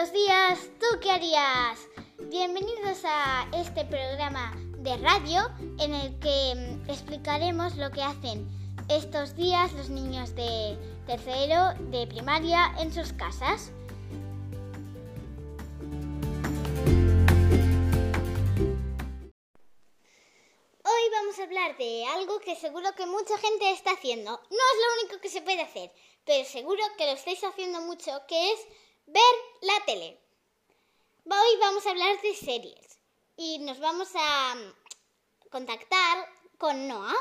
estos días, ¿tú qué harías? Bienvenidos a este programa de radio en el que mm, explicaremos lo que hacen estos días los niños de tercero de primaria en sus casas. Hoy vamos a hablar de algo que seguro que mucha gente está haciendo. No es lo único que se puede hacer, pero seguro que lo estáis haciendo mucho, que es ver la tele. Hoy vamos a hablar de series y nos vamos a mm, contactar con Noah,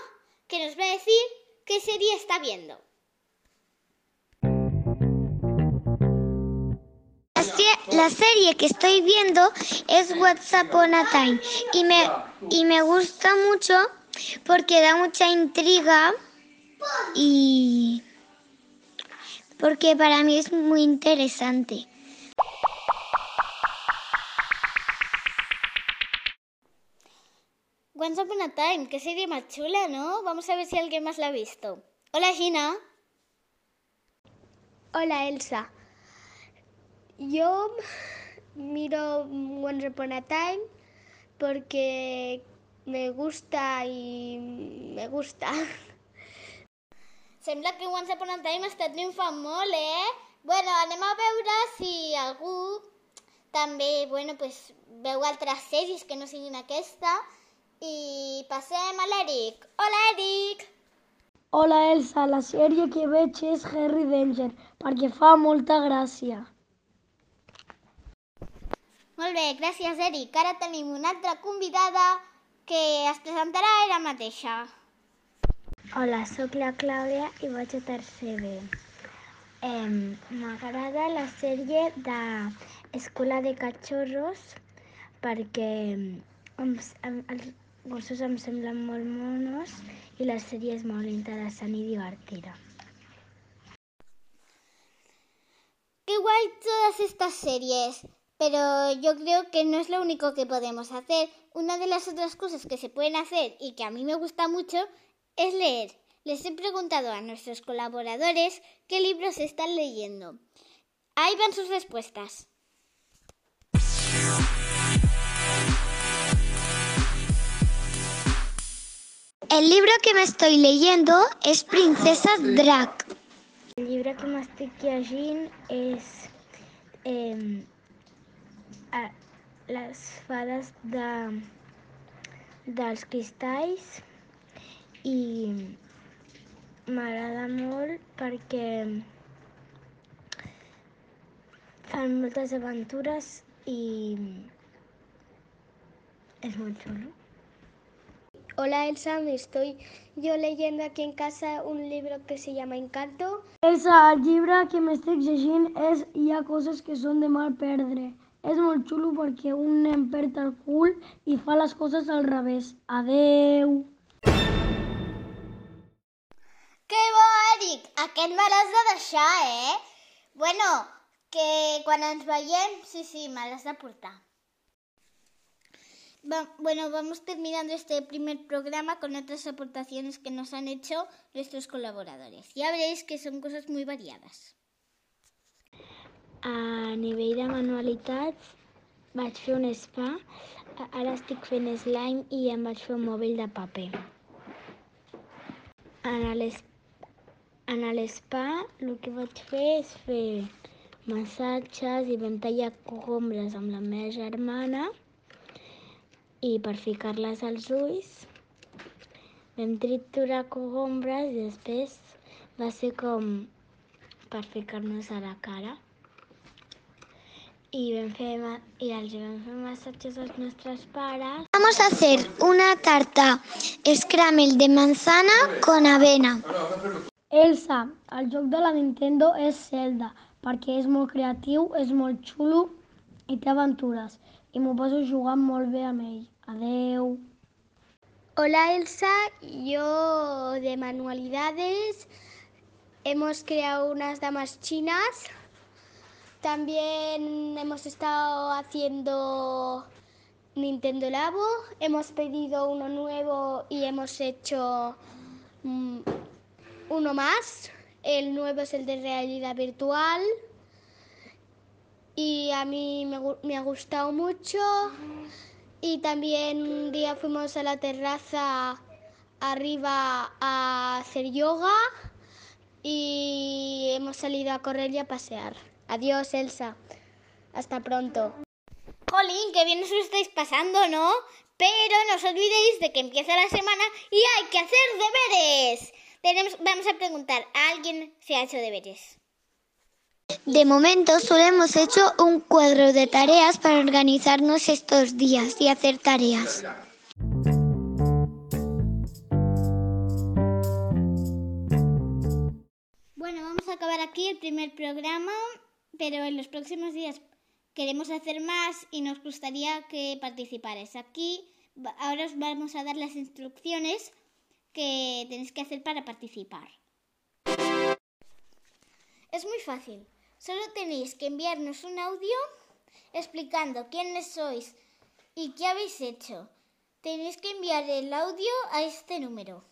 que nos va a decir qué serie está viendo. La serie que estoy viendo es WhatsApp on a Time y me, y me gusta mucho porque da mucha intriga y porque para mí es muy interesante. Once Upon a Time, qué serie más chula, ¿no? Vamos a ver si alguien más la ha visto. Hola Gina. Hola Elsa. Yo miro Once Upon a Time porque me gusta y me gusta. Sembla que Once Upon a Time està triomfant molt, eh? Bueno, anem a veure si algú també, bueno, pues, veu altres sèries que no siguin aquesta. I passem a l'Eric. Hola, Eric! Hola Elsa, la sèrie que veig és Harry Danger, perquè fa molta gràcia. Molt bé, gràcies, Eric. Ara tenim una altra convidada que es presentarà ella mateixa. Hola, sóc la Clàudia i vaig a tercer B. Em, M'agrada la sèrie d'Escola de Cachorros perquè em, em, els gossos em semblen molt monos i la sèrie és molt interessant i. Qué guay todas estas series. Pero yo creo que no es lo único que podemos hacer. Una de las otras cosas que se pueden hacer y que a mí me gusta mucho es leer. Les he preguntado a nuestros colaboradores qué libros están leyendo. Ahí van sus respuestas. El libro que me estoy leyendo es Princesas Drac. El llibre que m'estic llegint és eh, a, les fades de, dels cristalls i m'agrada molt perquè fan moltes aventures i és molt xulo. Hola Elsa, me estoy yo leyendo aquí en casa un libro que se llama Encanto. Elsa, el llibre que m'estic llegint és Hi ha coses que són de mal perdre. És molt xulo perquè un nen perd el cul i fa les coses al revés. Adeu! Que bo, Eric! Aquest me l'has de deixar, eh? Bueno, que quan ens veiem, sí, sí, me l'has de portar. Bueno, vamos terminando este primer programa con otras aportaciones que nos han hecho nuestros colaboradores. Ya veréis que son cosas muy variadas. A nivell de manualitats vaig fer un spa, ara estic fent slime i em vaig fer un mòbil de paper. En l'espa el que vaig fer és fer massatges i vam tallar cogombres amb la meva germana i per ficar-les als ulls vam triturar cogombres i després va ser com per ficar-nos a la cara i, vam fer, i els vam fer massatges als nostres pares. Vamos a hacer una tarta scramble de manzana con avena. Elsa, el joc de la Nintendo és Zelda, perquè és molt creatiu, és molt xulo i té aventures. I m'ho passo jugant molt bé amb ell. Adeu! Hola Elsa, yo de manualidades hemos creado unas damas chinas. También hemos estado haciendo Nintendo Labo. Hemos pedido uno nuevo y hemos hecho mm, uno más. El nuevo es el de realidad virtual. Y a mí me, me ha gustado mucho. Y también un día fuimos a la terraza arriba a hacer yoga y hemos salido a correr y a pasear. Adiós, Elsa. Hasta pronto. Jolín, qué bien os lo estáis pasando, ¿no? Pero no os olvidéis de que empieza la semana y hay que hacer deberes. Tenemos, vamos a preguntar, ¿a alguien se ha hecho deberes? De momento solo hemos hecho un cuadro de tareas para organizarnos estos días y hacer tareas. Bueno, vamos a acabar aquí el primer programa, pero en los próximos días queremos hacer más y nos gustaría que participarais. Aquí ahora os vamos a dar las instrucciones que tenéis que hacer para participar. Es muy fácil. Solo tenéis que enviarnos un audio explicando quiénes sois y qué habéis hecho. Tenéis que enviar el audio a este número.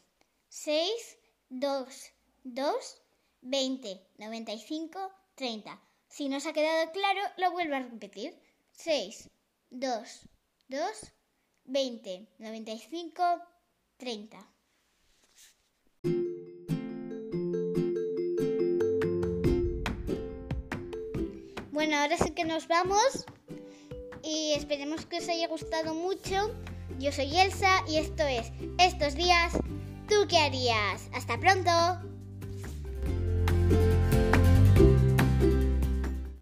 622 20 95 30. Si no os ha quedado claro, lo vuelvo a repetir. 6 2 2 20 95 30. Bueno, ahora sí que nos vamos y esperemos que os haya gustado mucho. Yo soy Elsa y esto es Estos días, ¿tú qué harías? Hasta pronto.